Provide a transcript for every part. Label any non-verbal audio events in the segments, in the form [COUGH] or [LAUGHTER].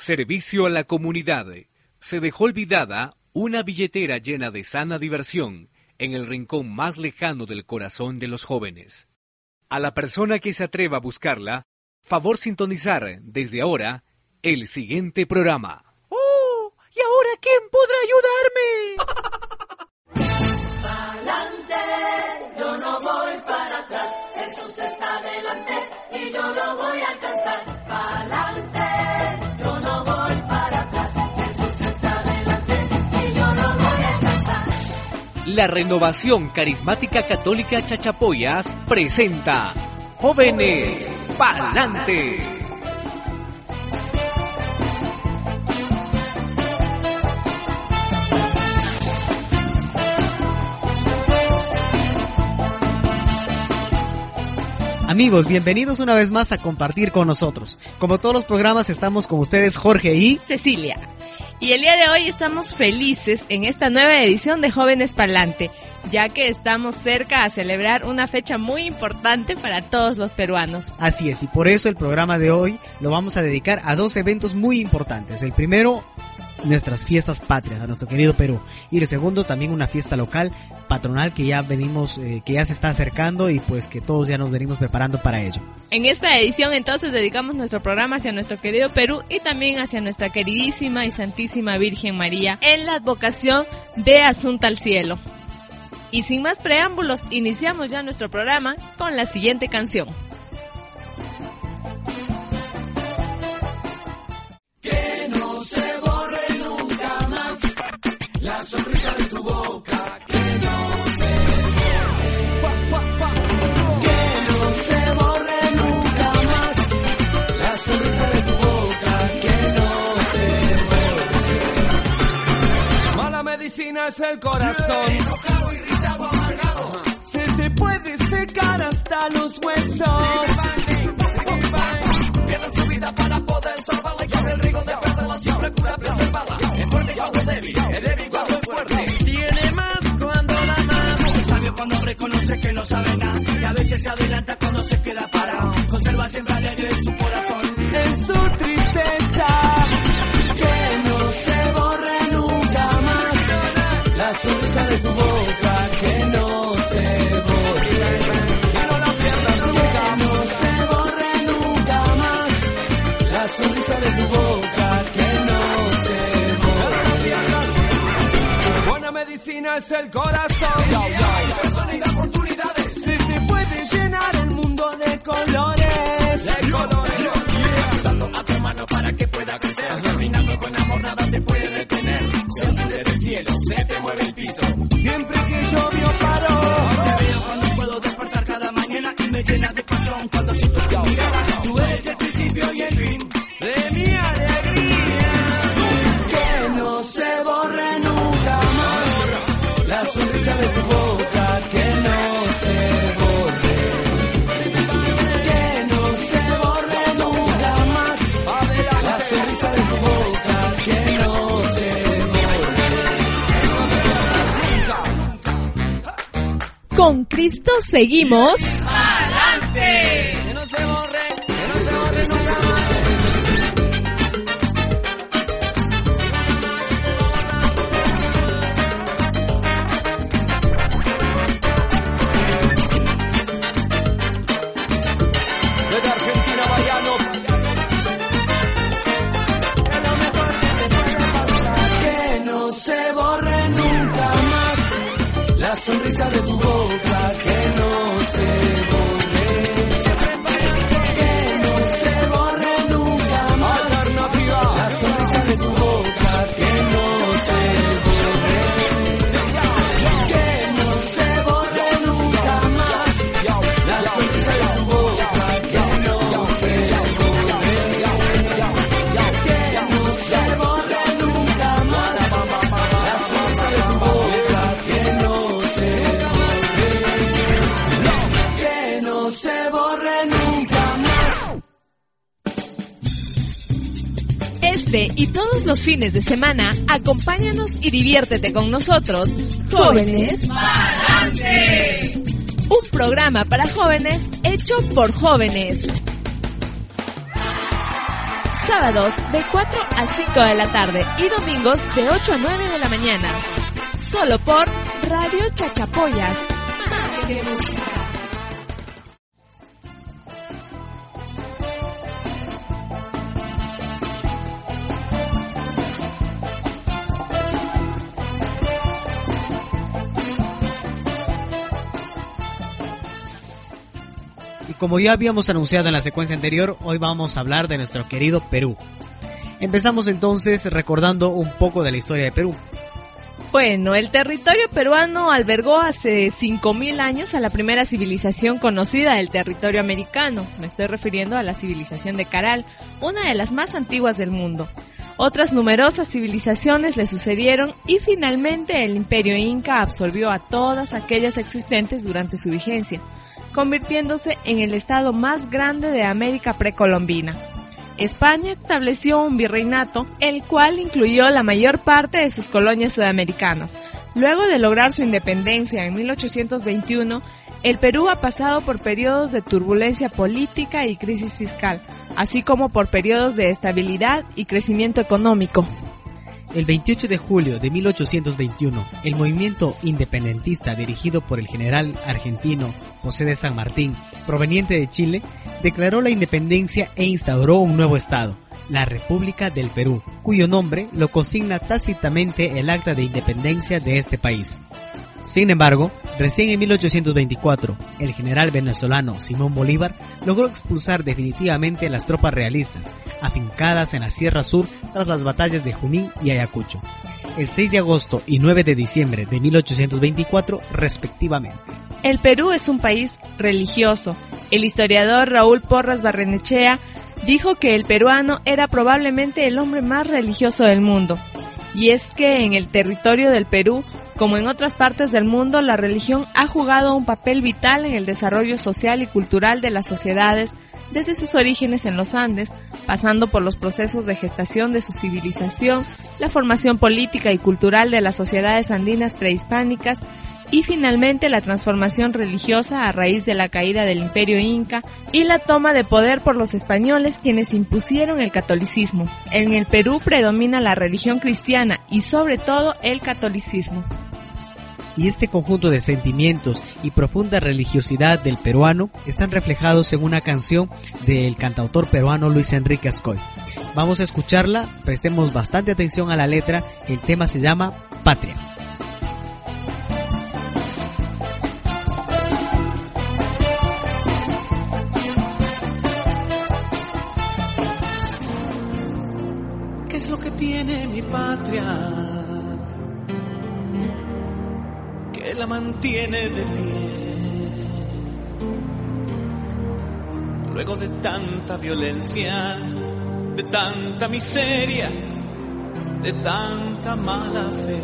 Servicio a la comunidad. Se dejó olvidada una billetera llena de sana diversión en el rincón más lejano del corazón de los jóvenes. A la persona que se atreva a buscarla, favor sintonizar desde ahora el siguiente programa. ¡Oh! ¿Y ahora quién podrá ayudarme? [LAUGHS] yo no voy para atrás. Jesús está adelante y yo lo voy a alcanzar. La Renovación Carismática Católica Chachapoyas presenta Jóvenes Pa'lante. Amigos, bienvenidos una vez más a compartir con nosotros. Como todos los programas, estamos con ustedes Jorge y Cecilia. Y el día de hoy estamos felices en esta nueva edición de Jóvenes Palante, ya que estamos cerca a celebrar una fecha muy importante para todos los peruanos. Así es, y por eso el programa de hoy lo vamos a dedicar a dos eventos muy importantes. El primero, nuestras fiestas patrias, a nuestro querido Perú. Y el segundo, también una fiesta local, patronal, que ya venimos, eh, que ya se está acercando y pues que todos ya nos venimos preparando para ello. En esta edición entonces dedicamos nuestro programa hacia nuestro querido Perú y también hacia nuestra queridísima y santísima Virgen María en la advocación de Asunta al Cielo. Y sin más preámbulos, iniciamos ya nuestro programa con la siguiente canción. La sonrisa de tu boca que no se borre. Que no se borre nunca más. La sonrisa de tu boca que no se borre. Mala medicina es el corazón. Reconoce que no sabe nada. Y a veces se adelanta cuando se queda parado. Conserva siempre alegre su corazón. En su tristeza. Que no se borre nunca más. La sonrisa de tu boca. Que no se borre. Y no la pierdas nunca. Que no se borre nunca más. La sonrisa de tu boca. Que no se borre. Buena medicina es el corazón. Dando a tu hermano para que pueda crecer. Caminando con amor, nada te puede detener. Se azul desde el cielo, se te mueve el piso. Seguimos. Los fines de semana, acompáñanos y diviértete con nosotros. Jóvenes Palante. Un programa para jóvenes hecho por jóvenes. sábados de 4 a 5 de la tarde y domingos de 8 a 9 de la mañana. Solo por Radio Chachapoyas. Más que música. Como ya habíamos anunciado en la secuencia anterior, hoy vamos a hablar de nuestro querido Perú. Empezamos entonces recordando un poco de la historia de Perú. Bueno, el territorio peruano albergó hace 5.000 años a la primera civilización conocida del territorio americano. Me estoy refiriendo a la civilización de Caral, una de las más antiguas del mundo. Otras numerosas civilizaciones le sucedieron y finalmente el imperio inca absorbió a todas aquellas existentes durante su vigencia, convirtiéndose en el estado más grande de América precolombina. España estableció un virreinato, el cual incluyó la mayor parte de sus colonias sudamericanas. Luego de lograr su independencia en 1821, el Perú ha pasado por periodos de turbulencia política y crisis fiscal, así como por periodos de estabilidad y crecimiento económico. El 28 de julio de 1821, el movimiento independentista dirigido por el general argentino José de San Martín, proveniente de Chile, declaró la independencia e instauró un nuevo estado, la República del Perú, cuyo nombre lo consigna tácitamente el acta de independencia de este país. Sin embargo, recién en 1824, el general venezolano Simón Bolívar logró expulsar definitivamente las tropas realistas, afincadas en la Sierra Sur tras las batallas de Junín y Ayacucho, el 6 de agosto y 9 de diciembre de 1824 respectivamente. El Perú es un país religioso. El historiador Raúl Porras Barrenechea dijo que el peruano era probablemente el hombre más religioso del mundo. Y es que en el territorio del Perú, como en otras partes del mundo, la religión ha jugado un papel vital en el desarrollo social y cultural de las sociedades desde sus orígenes en los Andes, pasando por los procesos de gestación de su civilización, la formación política y cultural de las sociedades andinas prehispánicas y finalmente la transformación religiosa a raíz de la caída del imperio inca y la toma de poder por los españoles quienes impusieron el catolicismo. En el Perú predomina la religión cristiana y sobre todo el catolicismo. Y este conjunto de sentimientos y profunda religiosidad del peruano están reflejados en una canción del cantautor peruano Luis Enrique Ascoy. Vamos a escucharla, prestemos bastante atención a la letra, el tema se llama Patria. Mantiene de pie. Luego de tanta violencia, de tanta miseria, de tanta mala fe.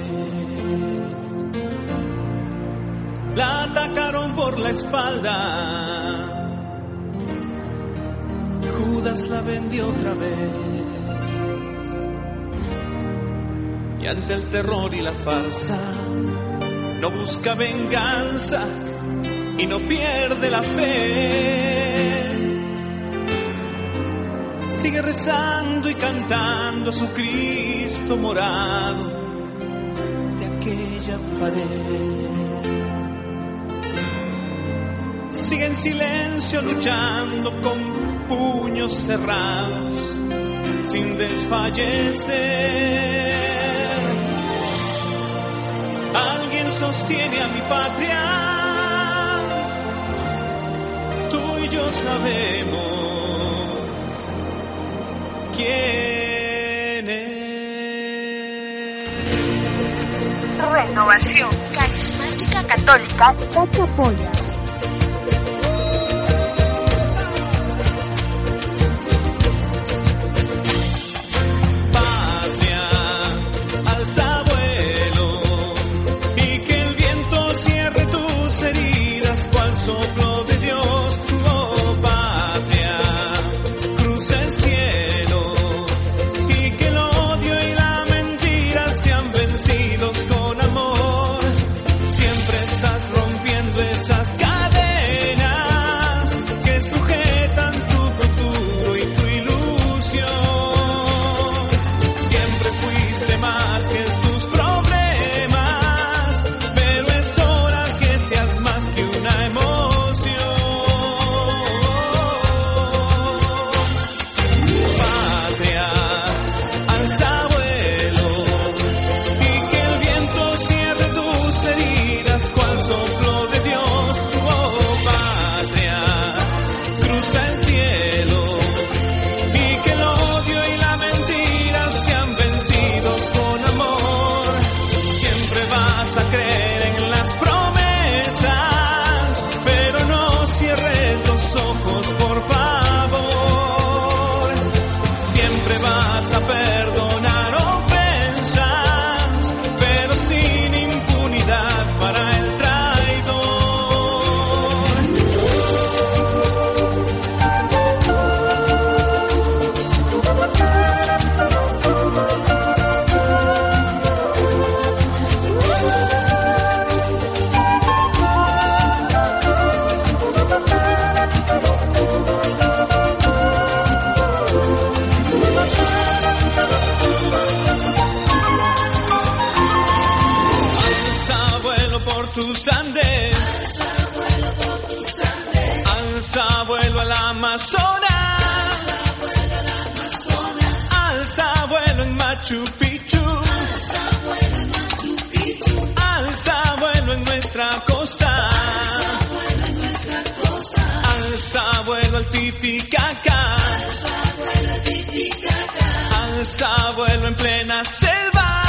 La atacaron por la espalda. Judas la vendió otra vez. Y ante el terror y la farsa, no busca venganza y no pierde la fe. Sigue rezando y cantando su Cristo morado de aquella pared. Sigue en silencio luchando con puños cerrados sin desfallecer. Sostiene a mi patria. Tú y yo sabemos quién es. Renovación Carismática Católica Chachapoyas. Amazonas. Alza vuelo en Machu Picchu. Alza vuelo en nuestra costa. Alza vuelo al Titicaca. Alza vuelo en plena selva.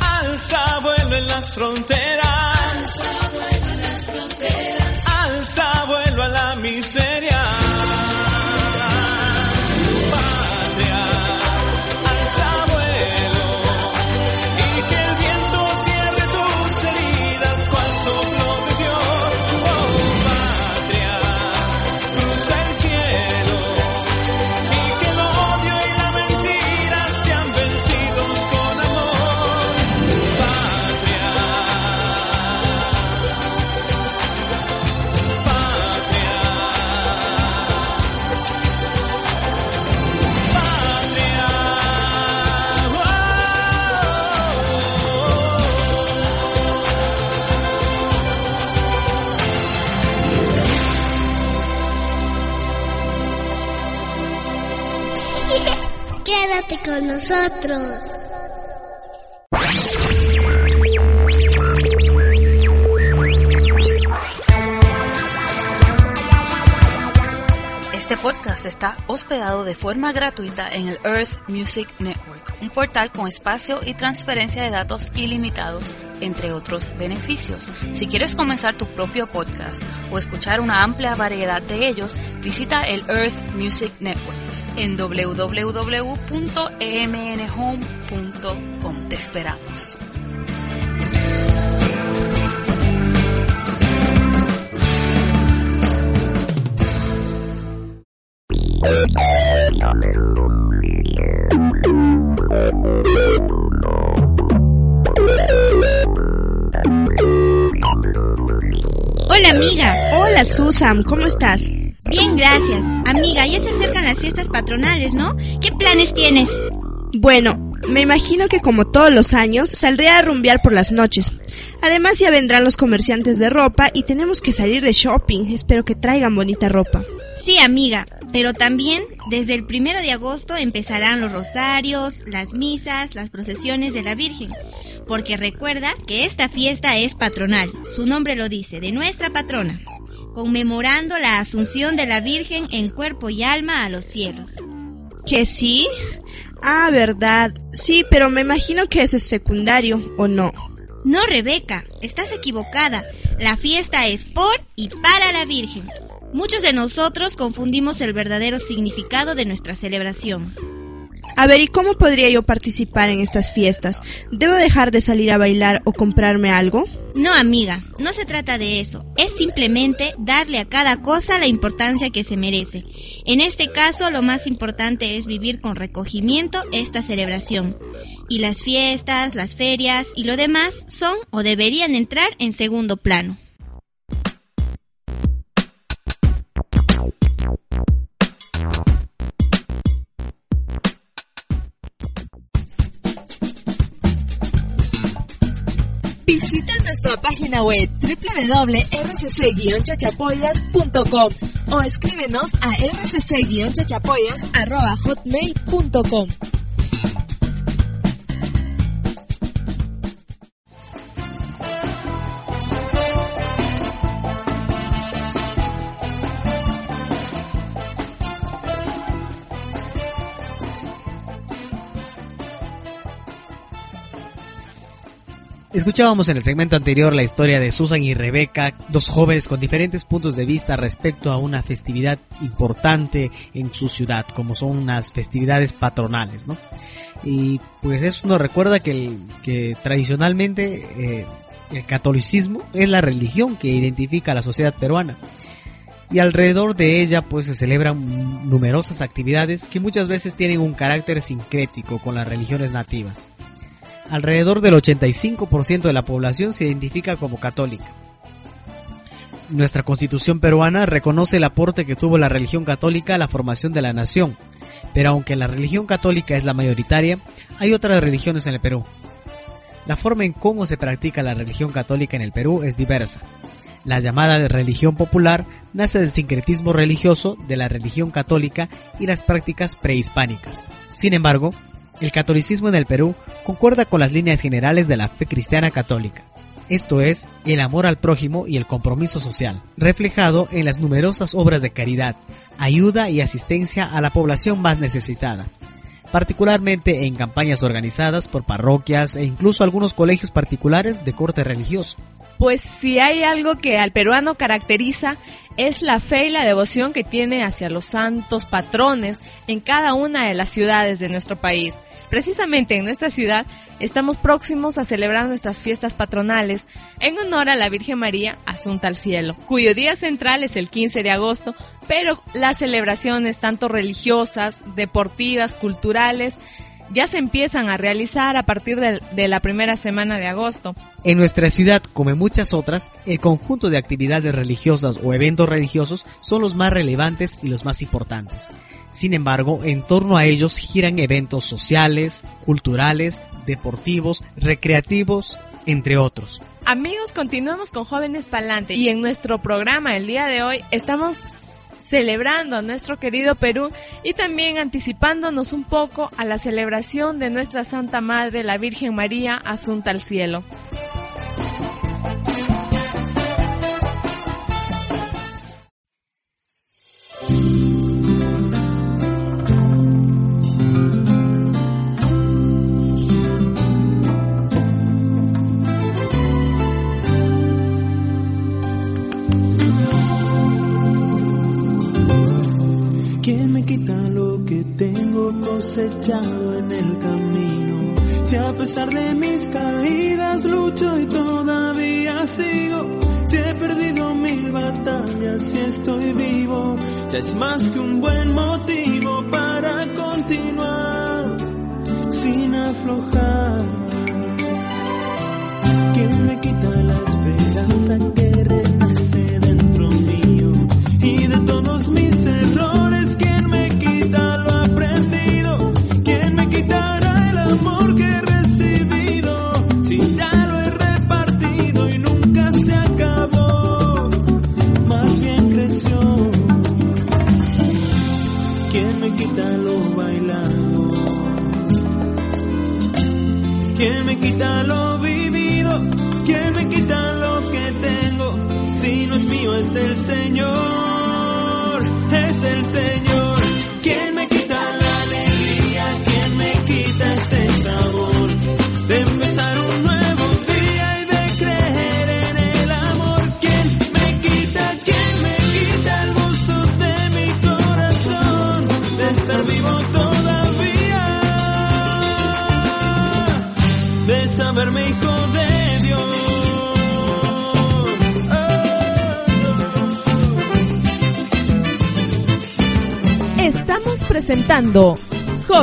Alza vuelo en las fronteras. Nosotros. Este podcast está hospedado de forma gratuita en el Earth Music Network, un portal con espacio y transferencia de datos ilimitados, entre otros beneficios. Si quieres comenzar tu propio podcast o escuchar una amplia variedad de ellos, visita el Earth Music Network en www.emnhome.com. Te esperamos. Hola Susan, ¿cómo estás? Bien, gracias. Amiga, ya se acercan las fiestas patronales, ¿no? ¿Qué planes tienes? Bueno, me imagino que como todos los años saldré a rumbear por las noches. Además ya vendrán los comerciantes de ropa y tenemos que salir de shopping. Espero que traigan bonita ropa. Sí, amiga, pero también desde el primero de agosto empezarán los rosarios, las misas, las procesiones de la Virgen. Porque recuerda que esta fiesta es patronal, su nombre lo dice, de nuestra patrona, conmemorando la asunción de la Virgen en cuerpo y alma a los cielos. ¿Que sí? Ah, verdad. Sí, pero me imagino que eso es secundario, ¿o no? No, Rebeca, estás equivocada. La fiesta es por y para la Virgen. Muchos de nosotros confundimos el verdadero significado de nuestra celebración. A ver, ¿y cómo podría yo participar en estas fiestas? ¿Debo dejar de salir a bailar o comprarme algo? No, amiga, no se trata de eso. Es simplemente darle a cada cosa la importancia que se merece. En este caso, lo más importante es vivir con recogimiento esta celebración. Y las fiestas, las ferias y lo demás son o deberían entrar en segundo plano. Visita nuestra página web www.rcc-chachapoyas.com o escríbenos a rcc-chachapoyas.hotmail.com. Escuchábamos en el segmento anterior la historia de Susan y Rebeca, dos jóvenes con diferentes puntos de vista respecto a una festividad importante en su ciudad, como son unas festividades patronales, ¿no? Y pues eso nos recuerda que, tradicionalmente eh, el catolicismo es la religión que identifica a la sociedad peruana. Y alrededor de ella pues se celebran numerosas actividades que muchas veces tienen un carácter sincrético con las religiones nativas. Alrededor del 85% de la población se identifica como católica. Nuestra constitución peruana reconoce el aporte que tuvo la religión católica a la formación de la nación, pero aunque la religión católica es la mayoritaria, hay otras religiones en el Perú. La forma en cómo se practica la religión católica en el Perú es diversa. La llamada de religión popular nace del sincretismo religioso de la religión católica y las prácticas prehispánicas. Sin embargo, el catolicismo en el Perú concuerda con las líneas generales de la fe cristiana católica, esto es, el amor al prójimo y el compromiso social, reflejado en las numerosas obras de caridad, ayuda y asistencia a la población más necesitada, particularmente en campañas organizadas por parroquias e incluso algunos colegios particulares de corte religioso. Pues si hay algo que al peruano caracteriza es la fe y la devoción que tiene hacia los santos patrones en cada una de las ciudades de nuestro país. Precisamente en nuestra ciudad estamos próximos a celebrar nuestras fiestas patronales en honor a la Virgen María Asunta al Cielo, cuyo día central es el 15 de agosto, pero las celebraciones tanto religiosas, deportivas, culturales, ya se empiezan a realizar a partir de, de, la primera semana de agosto. En nuestra ciudad, como en muchas otras, el conjunto de actividades religiosas o eventos religiosos son los más relevantes y los más importantes. Sin embargo, en torno a ellos giran eventos sociales, culturales, deportivos, recreativos, entre otros. Amigos, continuamos con Jóvenes Palante y en nuestro programa el día de hoy estamos celebrando a nuestro querido Perú y también anticipándonos un poco a la celebración de nuestra Santa Madre, la Virgen María, Asunta al Cielo. Cosechado en el camino. Si a pesar de mis caídas lucho y todavía sigo, si he perdido mil batallas y estoy vivo, ya es más que un buen motivo para continuar sin aflojar. ¿Quién me quita la esperanza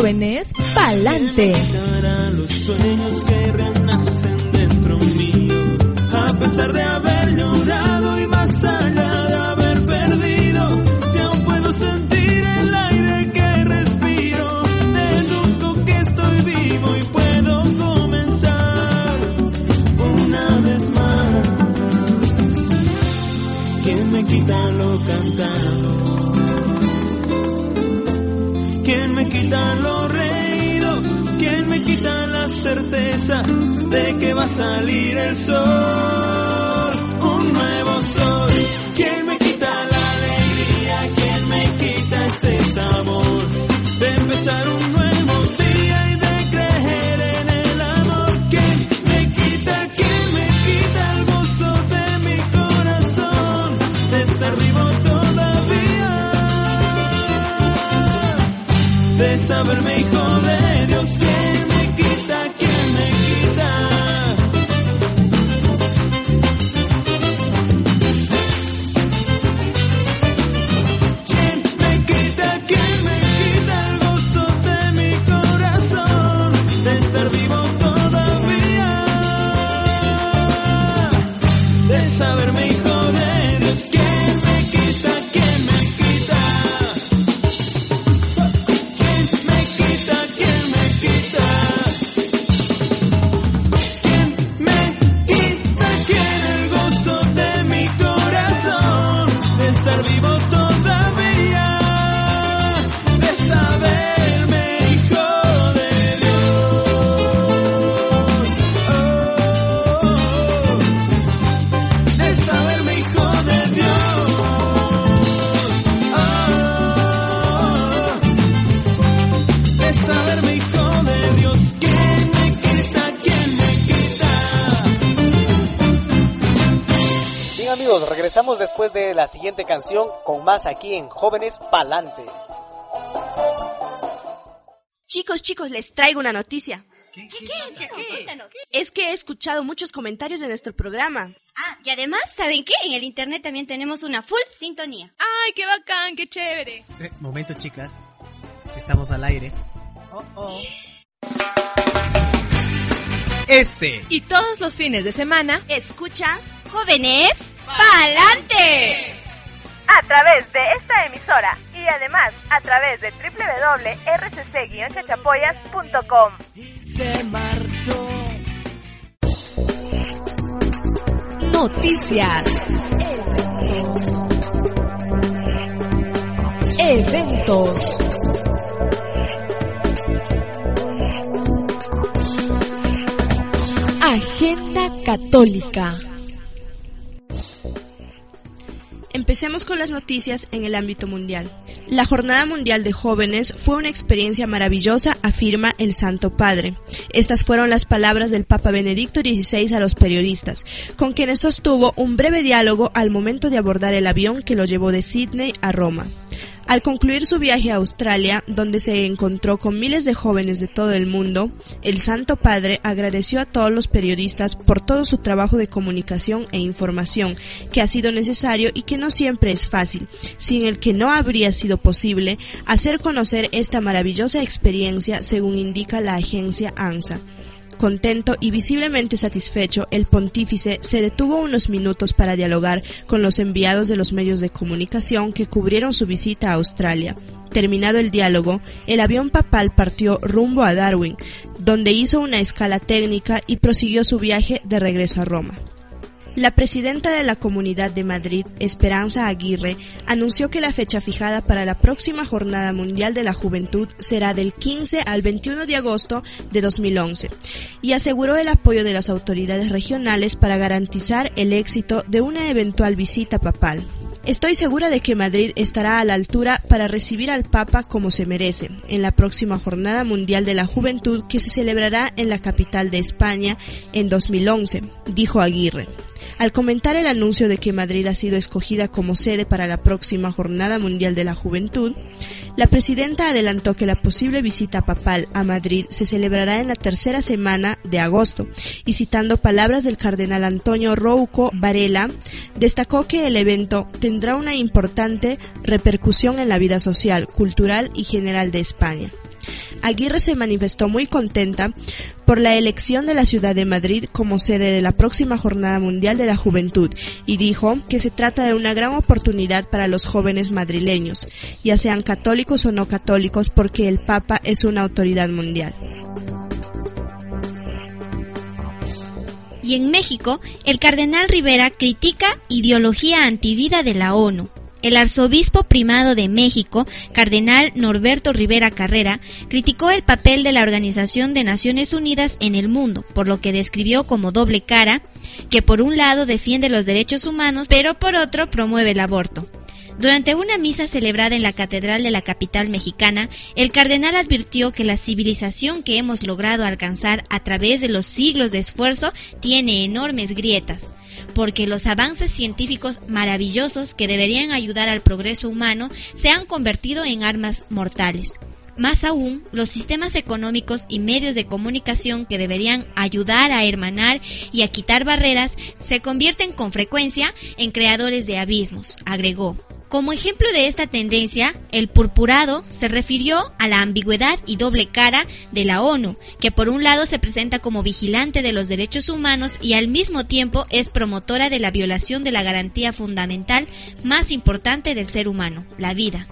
Jóvenes Palante. De saberme hijo de regresamos después de la siguiente canción con más aquí en Jóvenes Palante. Chicos, chicos, les traigo una noticia. ¿Qué, qué. Es que he escuchado muchos comentarios de nuestro programa. Ah, y además, ¿saben qué? En el internet también tenemos una full sintonía. ¡Ay, qué bacán, qué chévere! Eh, momento, chicas. Estamos al aire. Oh, oh. Este Y todos los fines de semana, Escucha. Jóvenes, ¡pa'lante! a través de esta emisora y además a través de www.rcc-chachapoyas.com. Se marchó. Noticias. Eventos. Eventos. Agenda Católica. Empecemos con las noticias en el ámbito mundial. La Jornada Mundial de Jóvenes fue una experiencia maravillosa, afirma el Santo Padre. Estas fueron las palabras del Papa Benedicto XVI a los periodistas, con quienes sostuvo un breve diálogo al momento de abordar el avión que lo llevó de Sydney a Roma. Al concluir su viaje a Australia, donde se encontró con miles de jóvenes de todo el mundo, el Santo Padre agradeció a todos los periodistas por todo su trabajo de comunicación e información, que ha sido necesario y que no siempre es fácil, sin el que no habría sido posible hacer conocer esta maravillosa experiencia, según indica la agencia ANSA. Contento y visiblemente satisfecho, el pontífice se detuvo unos minutos para dialogar con los enviados de los medios de comunicación que cubrieron su visita a Australia. Terminado el diálogo, el avión papal partió rumbo a Darwin, donde hizo una escala técnica y prosiguió su viaje de regreso a Roma. La presidenta de la Comunidad de Madrid, Esperanza Aguirre, anunció que la fecha fijada para la próxima Jornada Mundial de la Juventud será del 15 al 21 de agosto de 2011 y aseguró el apoyo de las autoridades regionales para garantizar el éxito de una eventual visita papal. Estoy segura de que Madrid estará a la altura para recibir al Papa como se merece en la próxima Jornada Mundial de la Juventud que se celebrará en la capital de España en 2011, dijo Aguirre. Al comentar el anuncio de que Madrid ha sido escogida como sede para la próxima Jornada Mundial de la Juventud, la presidenta adelantó que la posible visita papal a Madrid se celebrará en la tercera semana de agosto y citando palabras del cardenal Antonio Rouco Varela, destacó que el evento tendrá una importante repercusión en la vida social, cultural y general de España. Aguirre se manifestó muy contenta por la elección de la ciudad de Madrid como sede de la próxima Jornada Mundial de la Juventud y dijo que se trata de una gran oportunidad para los jóvenes madrileños, ya sean católicos o no católicos, porque el Papa es una autoridad mundial. Y en México, el cardenal Rivera critica ideología antivida de la ONU. El arzobispo primado de México, cardenal Norberto Rivera Carrera, criticó el papel de la Organización de Naciones Unidas en el mundo, por lo que describió como doble cara, que por un lado defiende los derechos humanos, pero por otro promueve el aborto. Durante una misa celebrada en la Catedral de la capital mexicana, el cardenal advirtió que la civilización que hemos logrado alcanzar a través de los siglos de esfuerzo tiene enormes grietas porque los avances científicos maravillosos que deberían ayudar al progreso humano se han convertido en armas mortales. Más aún, los sistemas económicos y medios de comunicación que deberían ayudar a hermanar y a quitar barreras se convierten con frecuencia en creadores de abismos, agregó. Como ejemplo de esta tendencia, el purpurado se refirió a la ambigüedad y doble cara de la ONU, que por un lado se presenta como vigilante de los derechos humanos y al mismo tiempo es promotora de la violación de la garantía fundamental más importante del ser humano, la vida.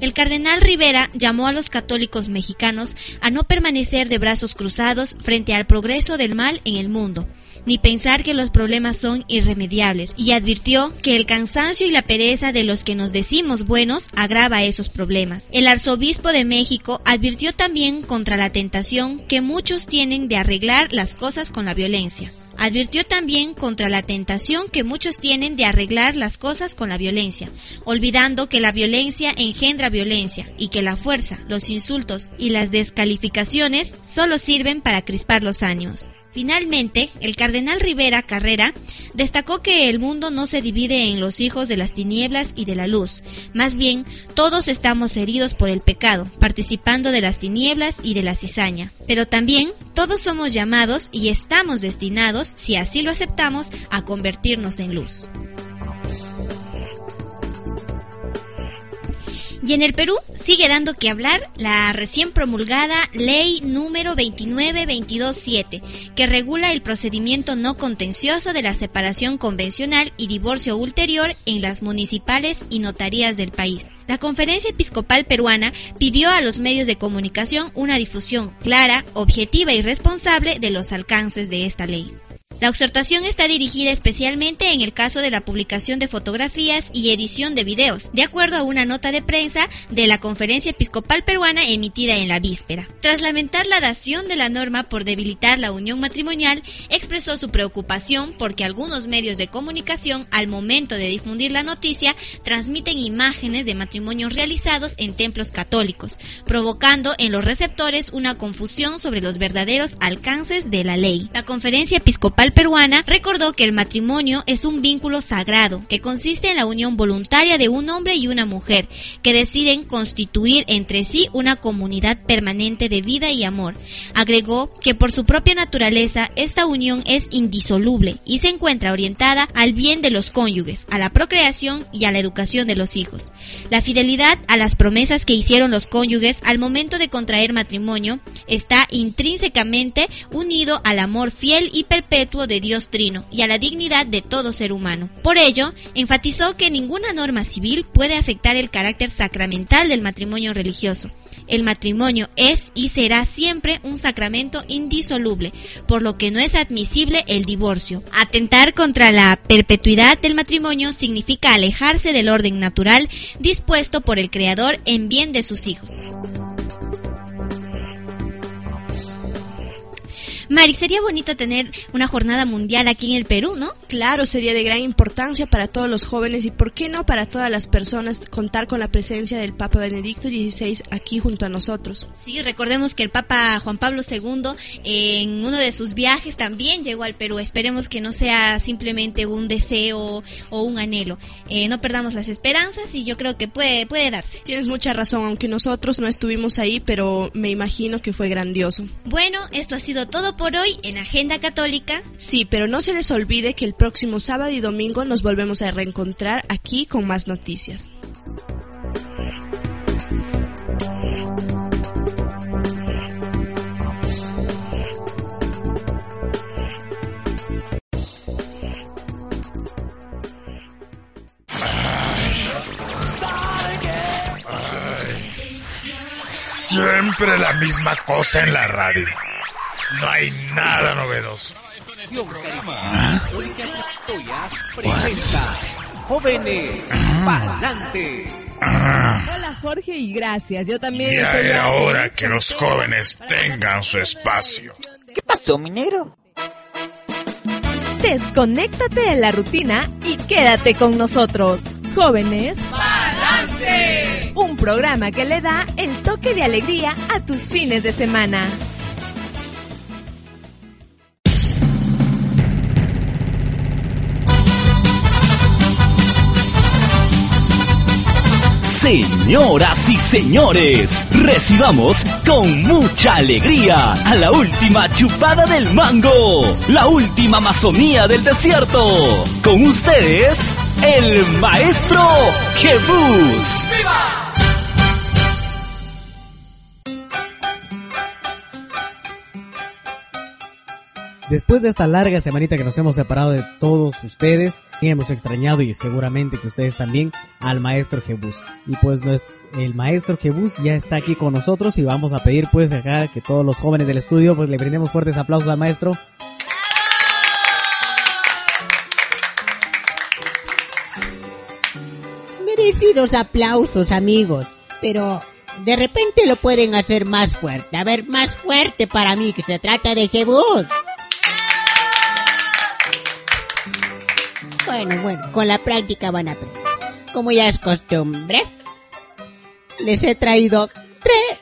El cardenal Rivera llamó a los católicos mexicanos a no permanecer de brazos cruzados frente al progreso del mal en el mundo, ni pensar que los problemas son irremediables, y advirtió que el cansancio y la pereza de los que nos decimos buenos agrava esos problemas. El arzobispo de México advirtió también contra la tentación que muchos tienen de arreglar las cosas con la violencia. Advirtió también contra la tentación que muchos tienen de arreglar las cosas con la violencia, olvidando que la violencia engendra violencia y que la fuerza, los insultos y las descalificaciones solo sirven para crispar los ánimos. Finalmente, el cardenal Rivera Carrera destacó que el mundo no se divide en los hijos de las tinieblas y de la luz, más bien todos estamos heridos por el pecado, participando de las tinieblas y de la cizaña. Pero también todos somos llamados y estamos destinados, si así lo aceptamos, a convertirnos en luz. Y en el Perú sigue dando que hablar la recién promulgada Ley número 29227, que regula el procedimiento no contencioso de la separación convencional y divorcio ulterior en las municipales y notarías del país. La Conferencia Episcopal Peruana pidió a los medios de comunicación una difusión clara, objetiva y responsable de los alcances de esta ley. La exhortación está dirigida especialmente en el caso de la publicación de fotografías y edición de videos, de acuerdo a una nota de prensa de la Conferencia Episcopal Peruana emitida en la víspera. Tras lamentar la dación de la norma por debilitar la unión matrimonial, expresó su preocupación porque algunos medios de comunicación al momento de difundir la noticia transmiten imágenes de matrimonios realizados en templos católicos, provocando en los receptores una confusión sobre los verdaderos alcances de la ley. La Conferencia Episcopal peruana recordó que el matrimonio es un vínculo sagrado que consiste en la unión voluntaria de un hombre y una mujer que deciden constituir entre sí una comunidad permanente de vida y amor. Agregó que por su propia naturaleza esta unión es indisoluble y se encuentra orientada al bien de los cónyuges, a la procreación y a la educación de los hijos. La fidelidad a las promesas que hicieron los cónyuges al momento de contraer matrimonio está intrínsecamente unido al amor fiel y perpetuo de Dios Trino y a la dignidad de todo ser humano. Por ello, enfatizó que ninguna norma civil puede afectar el carácter sacramental del matrimonio religioso. El matrimonio es y será siempre un sacramento indisoluble, por lo que no es admisible el divorcio. Atentar contra la perpetuidad del matrimonio significa alejarse del orden natural dispuesto por el Creador en bien de sus hijos. Mari, sería bonito tener una jornada mundial aquí en el Perú, ¿no? Claro, sería de gran importancia para todos los jóvenes y, ¿por qué no para todas las personas contar con la presencia del Papa Benedicto XVI aquí junto a nosotros? Sí, recordemos que el Papa Juan Pablo II en uno de sus viajes también llegó al Perú. Esperemos que no sea simplemente un deseo o un anhelo. Eh, no perdamos las esperanzas y yo creo que puede, puede darse. Tienes mucha razón, aunque nosotros no estuvimos ahí, pero me imagino que fue grandioso. Bueno, esto ha sido todo por hoy en Agenda Católica. Sí, pero no se les olvide que el próximo sábado y domingo nos volvemos a reencontrar aquí con más noticias. Siempre la misma cosa en la radio. No hay nada novedoso. presenta Jóvenes Pa'lante. Hola Jorge y gracias. Yo también. Ya era hora que los jóvenes tengan su espacio. ¿Qué pasó, minero? Desconéctate de la rutina y quédate con nosotros. Jóvenes ¡Pa'lante! Un programa que le da el toque de alegría a tus fines de semana. Señoras y señores, recibamos con mucha alegría a la última chupada del mango, la última amazonía del desierto. Con ustedes, el maestro Jebus. Después de esta larga semanita que nos hemos separado de todos ustedes, hemos extrañado y seguramente que ustedes también al maestro Jebus. Y pues el maestro Jebus ya está aquí con nosotros y vamos a pedir pues acá que todos los jóvenes del estudio pues le brindemos fuertes aplausos al maestro. Merecidos aplausos, amigos. Pero de repente lo pueden hacer más fuerte. A ver, más fuerte para mí, que se trata de Jebus. Bueno, bueno, con la práctica van a aprender. Como ya es costumbre, les he traído tres...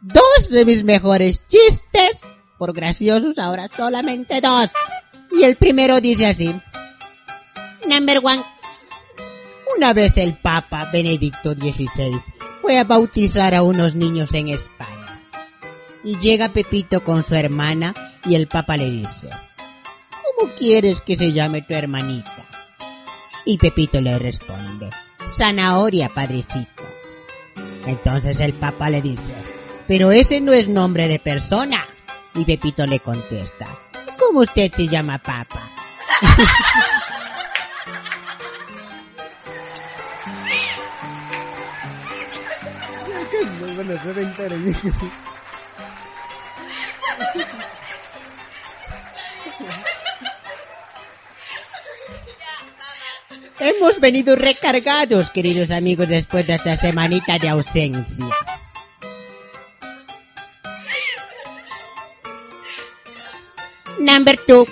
Dos de mis mejores chistes por graciosos, ahora solamente dos. Y el primero dice así. Number one. Una vez el Papa Benedicto XVI fue a bautizar a unos niños en España. Y llega Pepito con su hermana y el Papa le dice, ¿Cómo quieres que se llame tu hermanita? Y Pepito le responde, Zanahoria, padrecito. Entonces el Papa le dice, pero ese no es nombre de persona. Y Pepito le contesta, ¿cómo usted se llama Papa? [LAUGHS] [LAUGHS] Hemos venido recargados, queridos amigos, después de esta semanita de ausencia. Number two.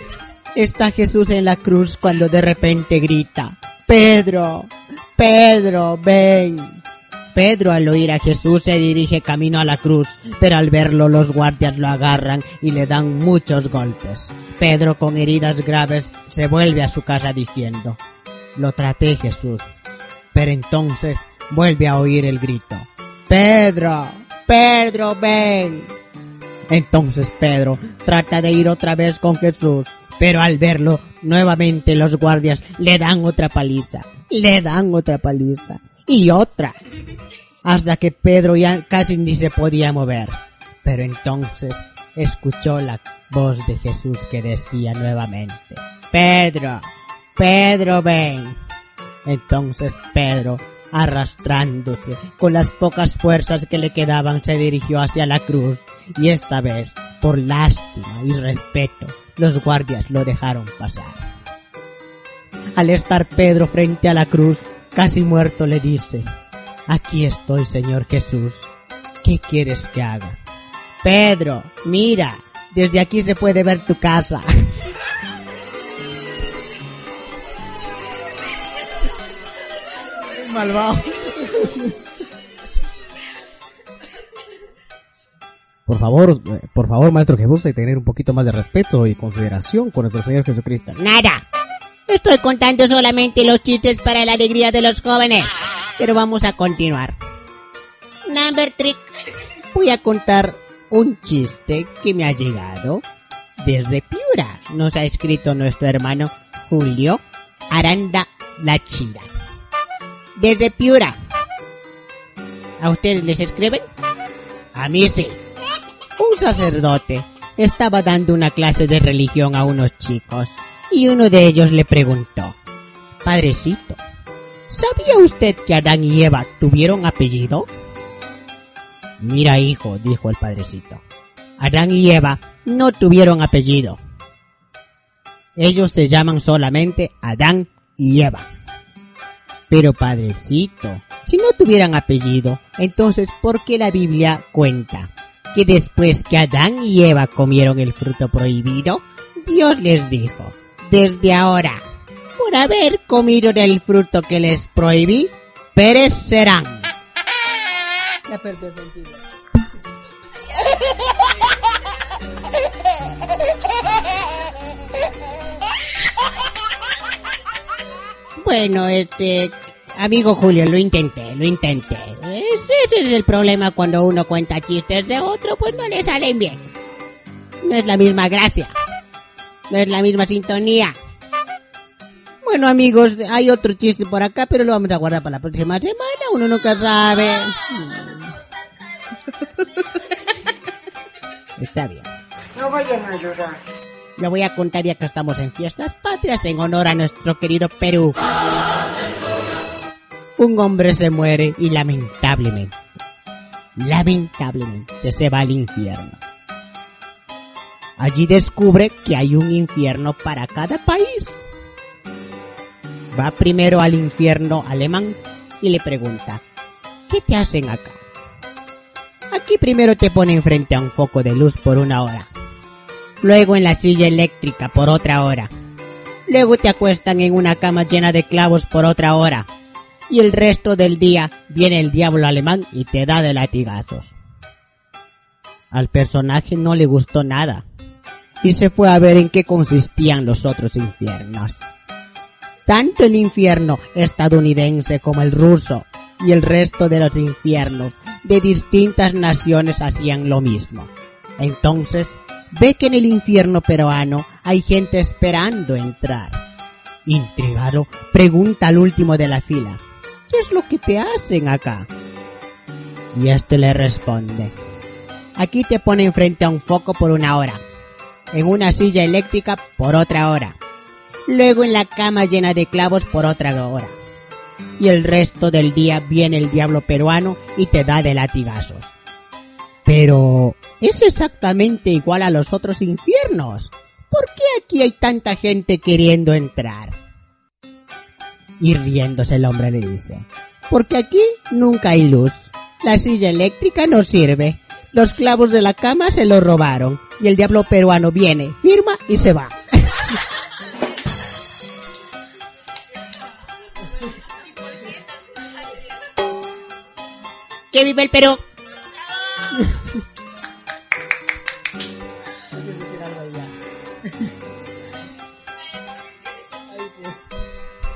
Está Jesús en la cruz cuando de repente grita, Pedro, Pedro, ven. Pedro al oír a Jesús se dirige camino a la cruz, pero al verlo los guardias lo agarran y le dan muchos golpes. Pedro con heridas graves se vuelve a su casa diciendo, lo traté Jesús. Pero entonces vuelve a oír el grito, Pedro, Pedro, ven. Entonces Pedro trata de ir otra vez con Jesús, pero al verlo nuevamente los guardias le dan otra paliza, le dan otra paliza y otra, hasta que Pedro ya casi ni se podía mover. Pero entonces escuchó la voz de Jesús que decía nuevamente, Pedro, Pedro, ven. Entonces Pedro, arrastrándose con las pocas fuerzas que le quedaban, se dirigió hacia la cruz y esta vez, por lástima y respeto, los guardias lo dejaron pasar. Al estar Pedro frente a la cruz, casi muerto le dice, Aquí estoy, Señor Jesús. ¿Qué quieres que haga? Pedro, mira, desde aquí se puede ver tu casa. [LAUGHS] Malvado. Por favor, por favor, Maestro Jesús, hay que tener un poquito más de respeto y consideración con nuestro Señor Jesucristo. Nada. Estoy contando solamente los chistes para la alegría de los jóvenes. Pero vamos a continuar. Number trick. Voy a contar un chiste que me ha llegado desde Piura. Nos ha escrito nuestro hermano Julio Aranda La Chira. Desde Piura. ¿A ustedes les escriben? A mí sí. Un sacerdote estaba dando una clase de religión a unos chicos y uno de ellos le preguntó, Padrecito, ¿sabía usted que Adán y Eva tuvieron apellido? Mira, hijo, dijo el padrecito, Adán y Eva no tuvieron apellido. Ellos se llaman solamente Adán y Eva. Pero padrecito, si no tuvieran apellido, entonces ¿por qué la Biblia cuenta que después que Adán y Eva comieron el fruto prohibido, Dios les dijo, desde ahora, por haber comido del fruto que les prohibí, perecerán. Ya perdió el sentido. [LAUGHS] Bueno, este, amigo Julio, lo intenté, lo intenté. Ese, ese es el problema cuando uno cuenta chistes de otro, pues no le salen bien. No es la misma gracia. No es la misma sintonía. Bueno amigos, hay otro chiste por acá, pero lo vamos a guardar para la próxima semana. Uno nunca sabe. [LAUGHS] Está bien. No vayan a llorar. Lo voy a contar ya que estamos en fiestas patrias en honor a nuestro querido Perú. Un hombre se muere y lamentablemente, lamentablemente se va al infierno. Allí descubre que hay un infierno para cada país. Va primero al infierno alemán y le pregunta, ¿qué te hacen acá? Aquí primero te ponen frente a un foco de luz por una hora. Luego en la silla eléctrica por otra hora. Luego te acuestan en una cama llena de clavos por otra hora. Y el resto del día viene el diablo alemán y te da de latigazos. Al personaje no le gustó nada y se fue a ver en qué consistían los otros infiernos. Tanto el infierno estadounidense como el ruso y el resto de los infiernos de distintas naciones hacían lo mismo. Entonces, ve que en el infierno peruano hay gente esperando entrar. Intrigado, pregunta al último de la fila, ¿qué es lo que te hacen acá? Y este le responde, aquí te ponen frente a un foco por una hora, en una silla eléctrica por otra hora, luego en la cama llena de clavos por otra hora, y el resto del día viene el diablo peruano y te da de latigazos. Pero es exactamente igual a los otros infiernos. ¿Por qué aquí hay tanta gente queriendo entrar? Y riéndose el hombre le dice, porque aquí nunca hay luz. La silla eléctrica no sirve. Los clavos de la cama se los robaron. Y el diablo peruano viene, firma y se va. [LAUGHS] ¡Que vive el Perú!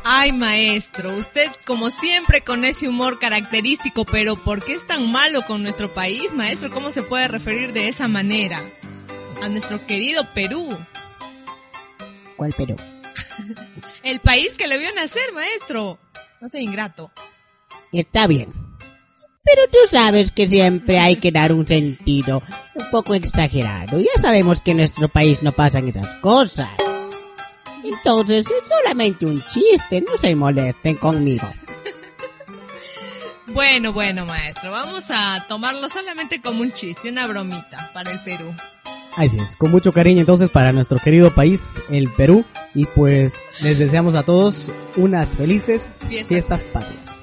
Ay, maestro, usted como siempre con ese humor característico, pero ¿por qué es tan malo con nuestro país, maestro? ¿Cómo se puede referir de esa manera a nuestro querido Perú? ¿Cuál Perú? [LAUGHS] El país que le vio nacer, maestro. No sea ingrato. Está bien. Pero tú sabes que siempre hay que dar un sentido un poco exagerado. Ya sabemos que en nuestro país no pasan esas cosas. Entonces es solamente un chiste, no se molesten conmigo. Bueno, bueno, maestro, vamos a tomarlo solamente como un chiste, una bromita para el Perú. Así es, con mucho cariño entonces para nuestro querido país, el Perú. Y pues les deseamos a todos unas felices Fiestas. fiestas, patrias.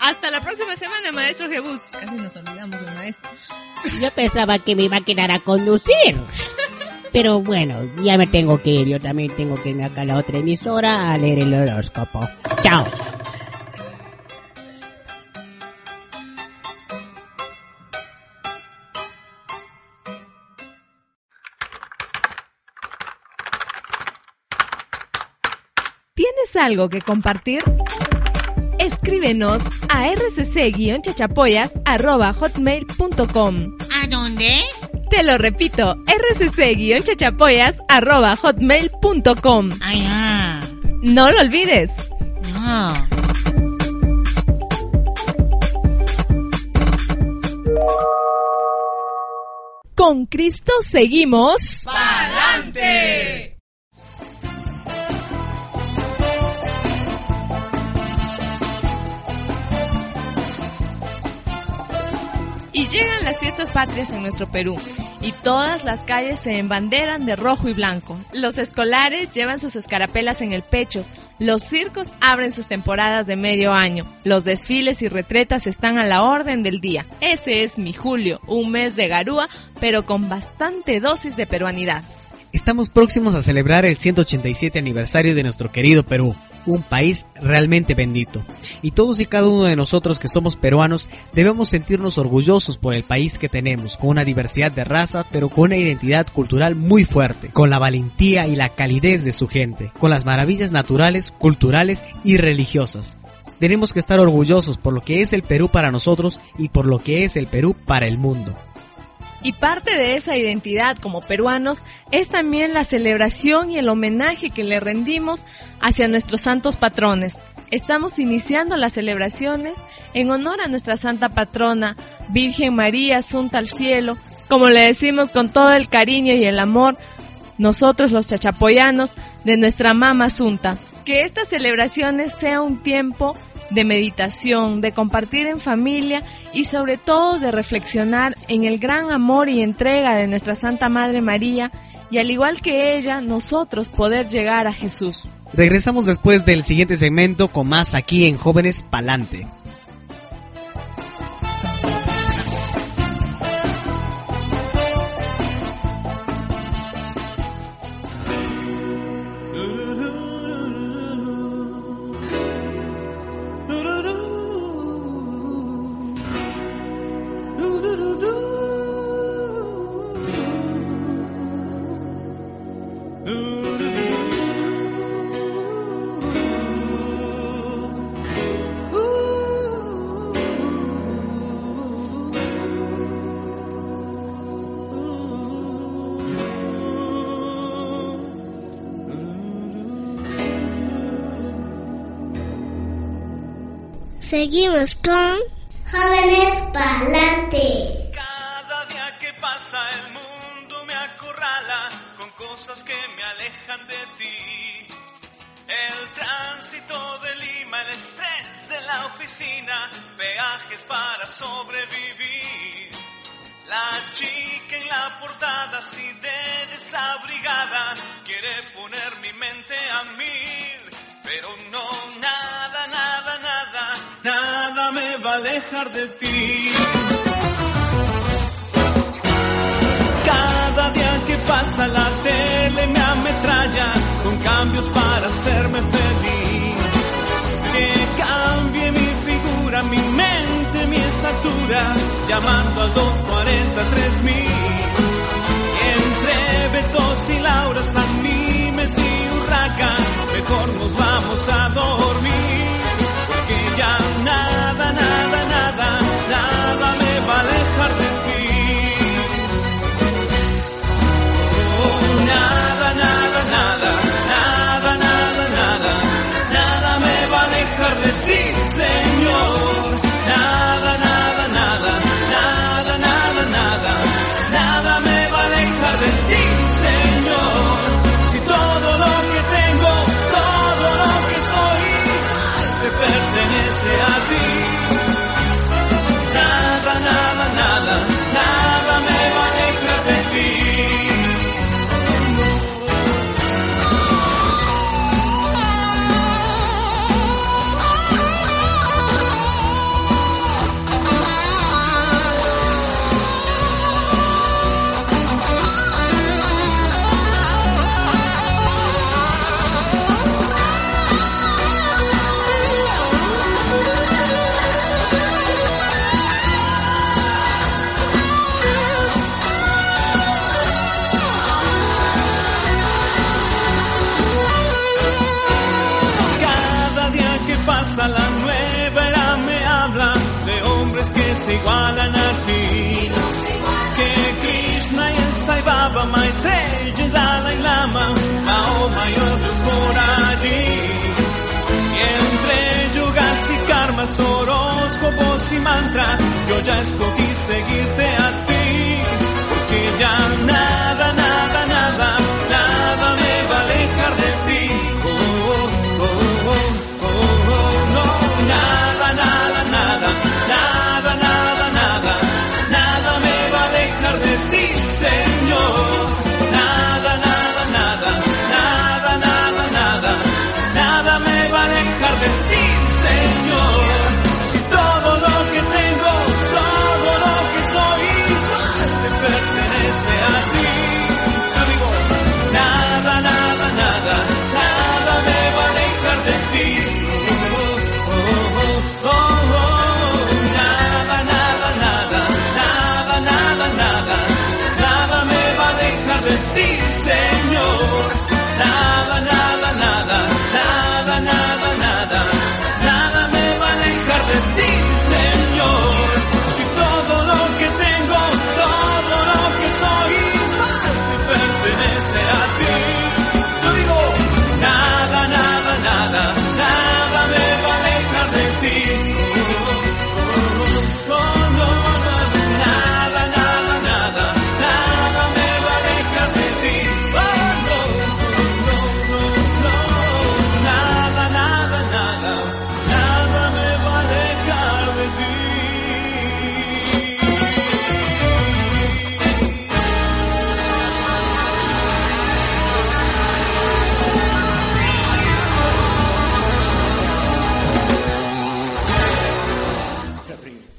Hasta la próxima semana, maestro Jebus. Casi nos olvidamos del maestro. Yo pensaba que me iba a quedar a conducir. Pero bueno, ya me tengo que ir. Yo también tengo que irme acá a la otra emisora a leer el horóscopo. Chao. ¿Tienes algo que compartir? Escríbenos a rcc-chachapoyas.hotmail.com ¿A dónde? Te lo repito, rcc-chachapoyas.hotmail.com Ay, ah. No lo olvides. No. Con Cristo seguimos. ¡Pa'lante! Y llegan las fiestas patrias en nuestro Perú. Y todas las calles se embanderan de rojo y blanco. Los escolares llevan sus escarapelas en el pecho. Los circos abren sus temporadas de medio año. Los desfiles y retretas están a la orden del día. Ese es mi julio, un mes de garúa, pero con bastante dosis de peruanidad. Estamos próximos a celebrar el 187 aniversario de nuestro querido Perú, un país realmente bendito. Y todos y cada uno de nosotros que somos peruanos debemos sentirnos orgullosos por el país que tenemos, con una diversidad de raza, pero con una identidad cultural muy fuerte, con la valentía y la calidez de su gente, con las maravillas naturales, culturales y religiosas. Tenemos que estar orgullosos por lo que es el Perú para nosotros y por lo que es el Perú para el mundo. Y parte de esa identidad como peruanos es también la celebración y el homenaje que le rendimos hacia nuestros santos patrones. Estamos iniciando las celebraciones en honor a nuestra santa patrona, Virgen María Asunta al Cielo, como le decimos con todo el cariño y el amor, nosotros los chachapoyanos, de nuestra mamá Asunta. Que estas celebraciones sea un tiempo de meditación, de compartir en familia y sobre todo de reflexionar en el gran amor y entrega de nuestra Santa Madre María y al igual que ella, nosotros poder llegar a Jesús. Regresamos después del siguiente segmento con más aquí en Jóvenes Palante. Yo ya escogí seguirte a ti, porque ya nada, nada, nada, nada me va a alejar de ti. Oh, oh, oh, oh, oh, no, nada, nada, nada, nada, nada, nada, nada me va a alejar de ti.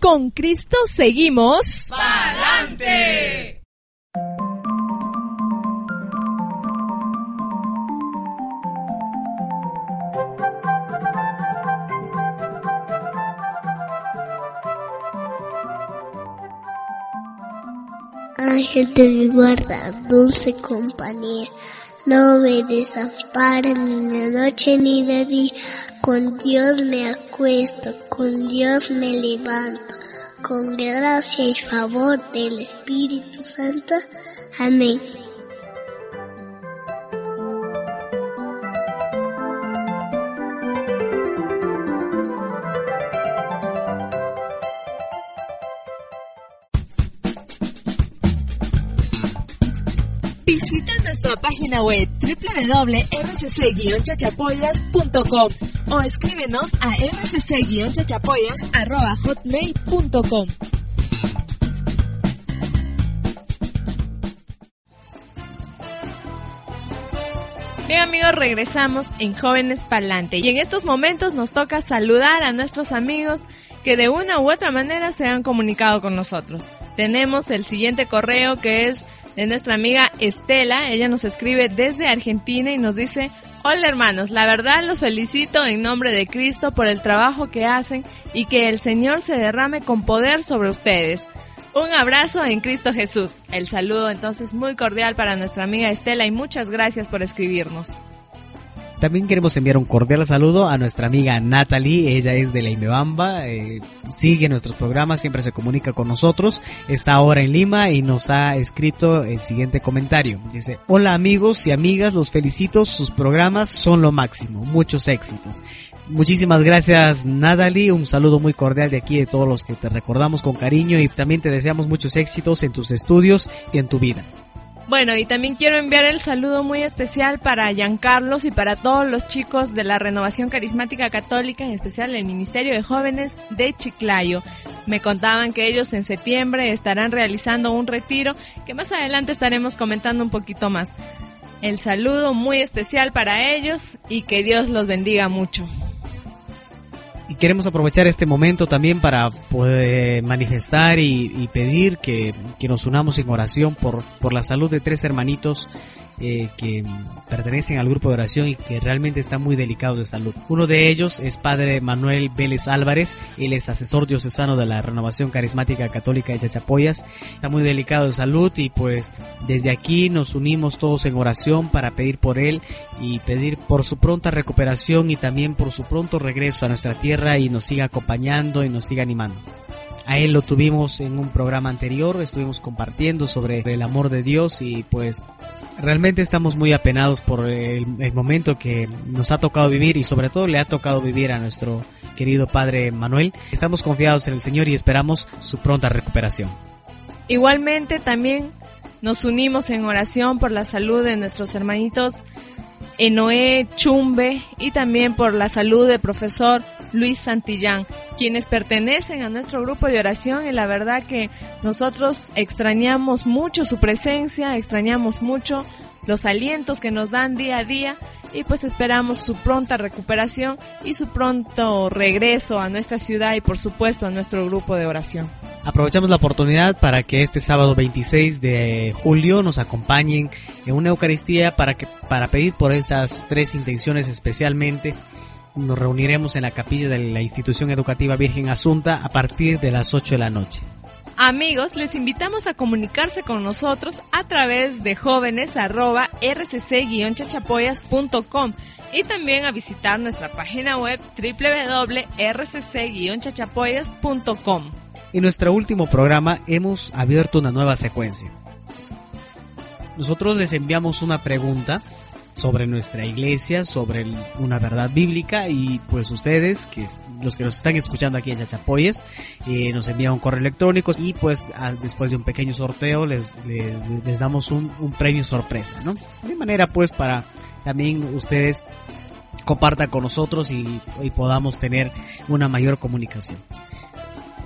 Con Cristo seguimos. ¡Palante! Ángel de guarda, dulce compañía, no me desampares ni de noche ni de día con Dios me acuesto, con Dios me levanto, con gracia y favor del Espíritu Santo. Amén. Visita nuestra página web www.rcc-chachapoyas.com o escríbenos a rcc-chachapoyas.hotmail.com Bien amigos, regresamos en Jóvenes Palante. Y en estos momentos nos toca saludar a nuestros amigos que de una u otra manera se han comunicado con nosotros. Tenemos el siguiente correo que es de nuestra amiga Estela, ella nos escribe desde Argentina y nos dice, hola hermanos, la verdad los felicito en nombre de Cristo por el trabajo que hacen y que el Señor se derrame con poder sobre ustedes. Un abrazo en Cristo Jesús. El saludo entonces muy cordial para nuestra amiga Estela y muchas gracias por escribirnos. También queremos enviar un cordial saludo a nuestra amiga Natalie, ella es de la Imebamba, eh, sigue nuestros programas, siempre se comunica con nosotros, está ahora en Lima y nos ha escrito el siguiente comentario. Dice, hola amigos y amigas, los felicito, sus programas son lo máximo, muchos éxitos. Muchísimas gracias Natalie, un saludo muy cordial de aquí de todos los que te recordamos con cariño y también te deseamos muchos éxitos en tus estudios y en tu vida. Bueno, y también quiero enviar el saludo muy especial para Giancarlos y para todos los chicos de la Renovación Carismática Católica, en especial el Ministerio de Jóvenes de Chiclayo. Me contaban que ellos en septiembre estarán realizando un retiro que más adelante estaremos comentando un poquito más. El saludo muy especial para ellos y que Dios los bendiga mucho. Y queremos aprovechar este momento también para poder manifestar y, y pedir que, que, nos unamos en oración por, por la salud de tres hermanitos eh, que pertenecen al grupo de oración y que realmente están muy delicados de salud. Uno de ellos es Padre Manuel Vélez Álvarez, él es asesor diocesano de la Renovación Carismática Católica de Chachapoyas, está muy delicado de salud y pues desde aquí nos unimos todos en oración para pedir por él y pedir por su pronta recuperación y también por su pronto regreso a nuestra tierra y nos siga acompañando y nos siga animando. A él lo tuvimos en un programa anterior, estuvimos compartiendo sobre el amor de Dios y pues realmente estamos muy apenados por el, momento que nos ha tocado vivir y sobre todo le ha tocado vivir a nuestro querido padre Manuel. Estamos confiados en el Señor y esperamos su pronta recuperación. Igualmente también nos unimos en oración por la salud de nuestros hermanitos Enoé Chumbe y también por la salud del profesor Luis Santillán, quienes pertenecen a nuestro grupo de oración. Y la verdad que nosotros extrañamos mucho su presencia, extrañamos mucho los alientos que nos dan día a día y pues esperamos su pronta recuperación y su pronto regreso a nuestra ciudad y por supuesto a nuestro grupo de oración. Aprovechamos la oportunidad para que este sábado 26 de julio nos acompañen en una Eucaristía para que para pedir por estas tres intenciones especialmente nos reuniremos en la capilla de la institución educativa Virgen Asunta a partir de las 8 de la noche. Amigos, les invitamos a comunicarse con nosotros a través de jóvenes rcc-chachapoyas.com y también a visitar nuestra página web www.rcc-chachapoyas.com. En nuestro último programa hemos abierto una nueva secuencia. Nosotros les enviamos una pregunta sobre nuestra iglesia, sobre una verdad bíblica y pues ustedes, que los que nos están escuchando aquí en Chachapoyes, eh, nos envían un correo electrónico y pues después de un pequeño sorteo les, les, damos un, premio sorpresa, ¿no? De manera pues para también ustedes compartan con nosotros y podamos tener una mayor comunicación.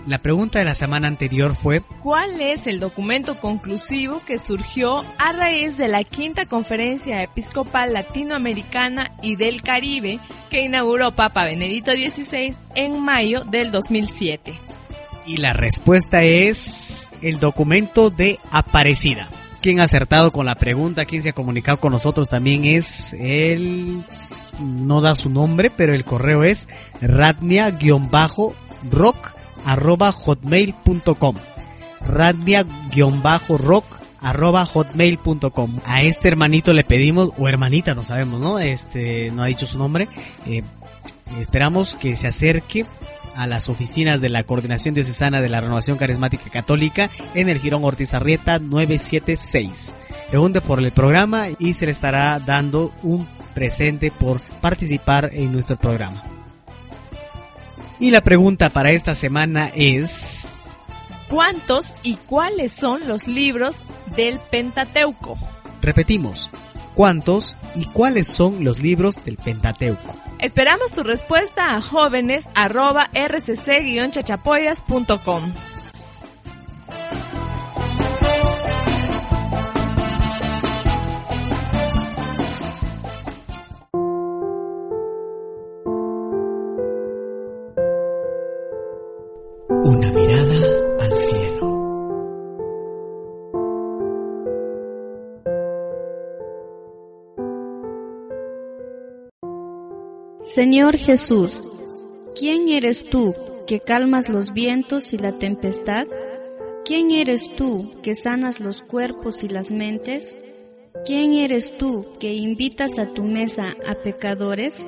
La pregunta de la semana anterior fue ¿Cuál es el documento conclusivo que surgió a raíz de la quinta conferencia episcopal latinoamericana y del Caribe que inauguró Papa Benedicto XVI en mayo del 2007? Y la respuesta es el documento de Aparecida. Quien ha acertado con la pregunta, quien se ha comunicado con nosotros también es él, no da su nombre, pero el correo es ratnia-rock arroba hotmail.com radia-rock arroba hotmail.com a este hermanito le pedimos o hermanita no sabemos no este no ha dicho su nombre eh, esperamos que se acerque a las oficinas de la Coordinación Diocesana de la Renovación Carismática Católica en el Girón Ortiz Arrieta 976. Pregunte por el programa y se le estará dando un presente por participar en nuestro programa. Y la pregunta para esta semana es... ¿Cuántos y cuáles son los libros del Pentateuco? Repetimos, ¿cuántos y cuáles son los libros del Pentateuco? Esperamos tu respuesta a jóvenes Señor Jesús, ¿quién eres tú que calmas los vientos y la tempestad? ¿Quién eres tú que sanas los cuerpos y las mentes? ¿Quién eres tú que invitas a tu mesa a pecadores?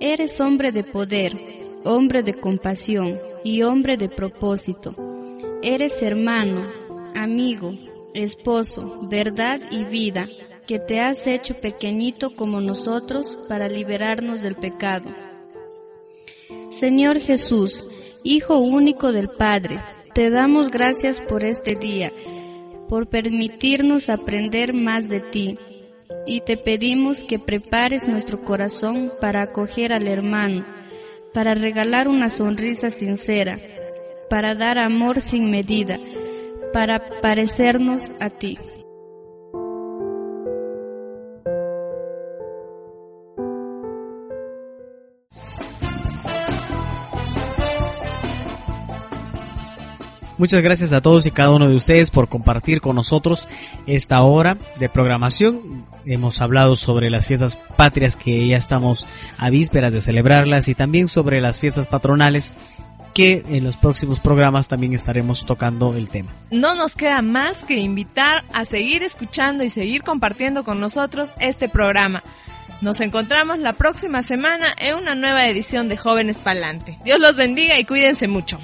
Eres hombre de poder, hombre de compasión y hombre de propósito. Eres hermano, amigo, esposo, verdad y vida, que te has hecho pequeñito como nosotros para liberarnos del pecado. Señor Jesús, Hijo único del Padre, te damos gracias por este día, por permitirnos aprender más de ti, y te pedimos que prepares nuestro corazón para acoger al hermano, para regalar una sonrisa sincera, para dar amor sin medida, para parecernos a ti. Muchas gracias a todos y cada uno de ustedes por compartir con nosotros esta hora de programación. Hemos hablado sobre las fiestas patrias que ya estamos a vísperas de celebrarlas y también sobre las fiestas patronales que en los próximos programas también estaremos tocando el tema. No nos queda más que invitar a seguir escuchando y seguir compartiendo con nosotros este programa. Nos encontramos la próxima semana en una nueva edición de Jóvenes Palante. Dios los bendiga y cuídense mucho.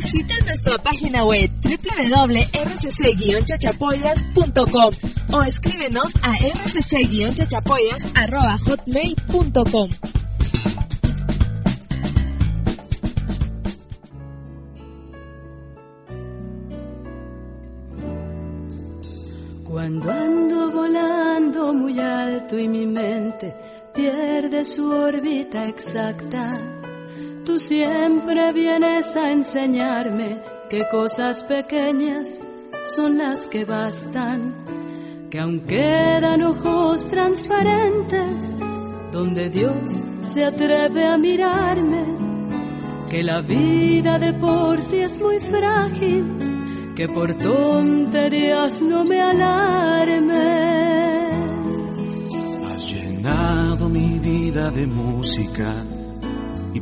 Visita nuestra página web www.rcc-chachapoyas.com o escríbenos a rcc-chachapoyas.hotmail.com. Cuando ando volando muy alto y mi mente pierde su órbita exacta, tú siempre vienes a enseñarme que cosas pequeñas son las que bastan, que aún quedan ojos transparentes donde Dios se atreve a mirarme, que la vida de por sí es muy frágil que por tonterías no me alarme. Has llenado mi vida de música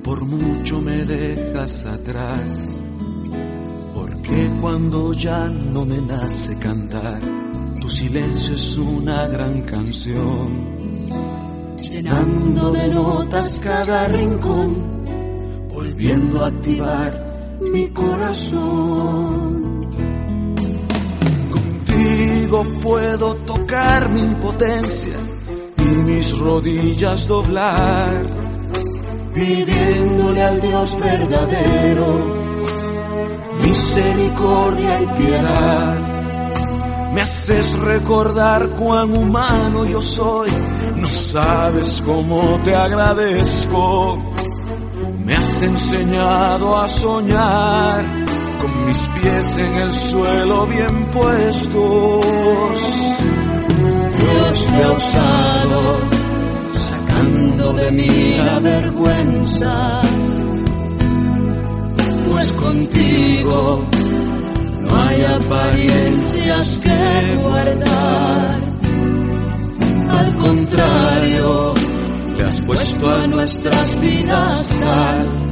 por mucho me dejas atrás. Porque cuando ya no me nace cantar, tu silencio es una gran canción. Llenando de notas cada rincón, volviendo a activar mi corazón contigo puedo tocar mi impotencia y mis rodillas doblar, pidiéndole al Dios verdadero misericordia y piedad. Me haces recordar cuán humano yo soy, no sabes cómo te agradezco. Me has enseñado a soñar con mis pies en el suelo bien puestos. Dios te ha usado, de mí la vergüenza, pues contigo no hay apariencias que guardar. Al contrario, le has puesto a nuestras vidas sal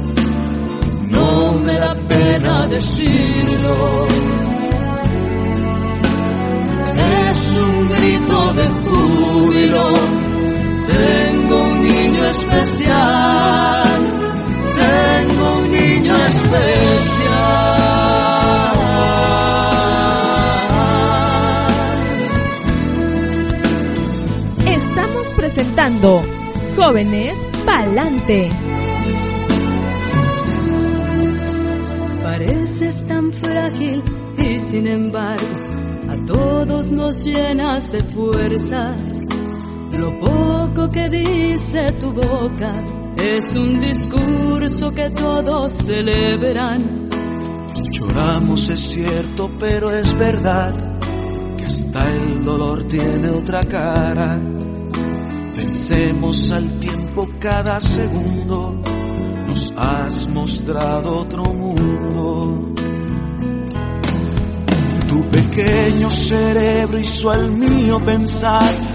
no me da pena decirlo. Es un grito de júbilo, tengo un niño especial, tengo un niño especial. Estamos presentando Jóvenes Palante. Parece eres es tan frágil y sin embargo a todos nos llenas de fuerzas. Lo poco que dice tu boca es un discurso que todos celebran. Lloramos es cierto, pero es verdad que hasta el dolor tiene otra cara. Vencemos al tiempo cada segundo, nos has mostrado otro mundo. Tu pequeño cerebro hizo al mío pensar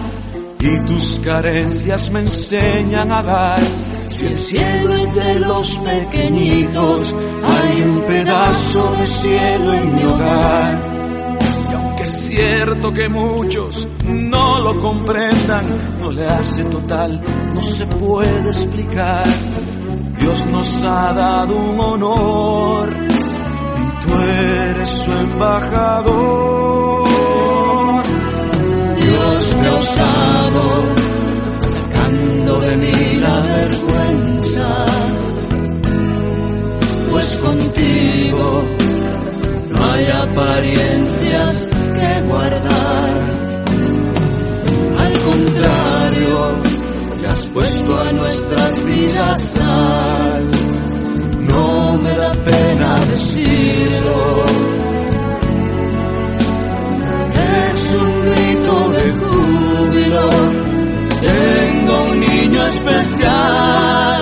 y tus carencias me enseñan a dar. Si el cielo es de los pequeñitos, hay un pedazo de cielo en mi hogar. Y aunque es cierto que muchos no lo comprendan, no le hace total, no se puede explicar. Dios nos ha dado un honor y tú eres su embajador. Dios sacando de mí la vergüenza, pues contigo no hay apariencias que guardar. Al contrario, le has puesto a nuestras vidas sal. No me da pena decirlo. De júbilo. Tengo un niño especial.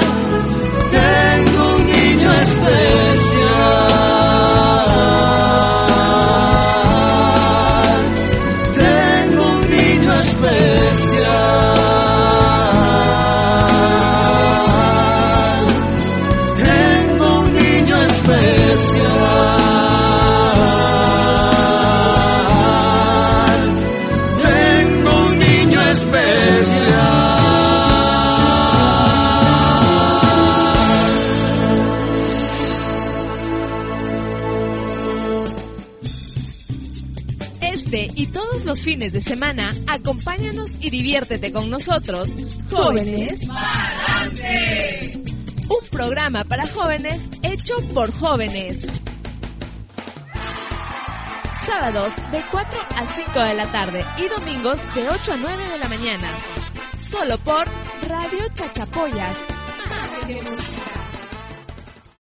Fines de semana, acompáñanos y diviértete con nosotros. Jóvenes. Un programa para jóvenes hecho por jóvenes. Sábados de 4 a 5 de la tarde y domingos de 8 a 9 de la mañana. Solo por Radio Chachapoyas. Más que.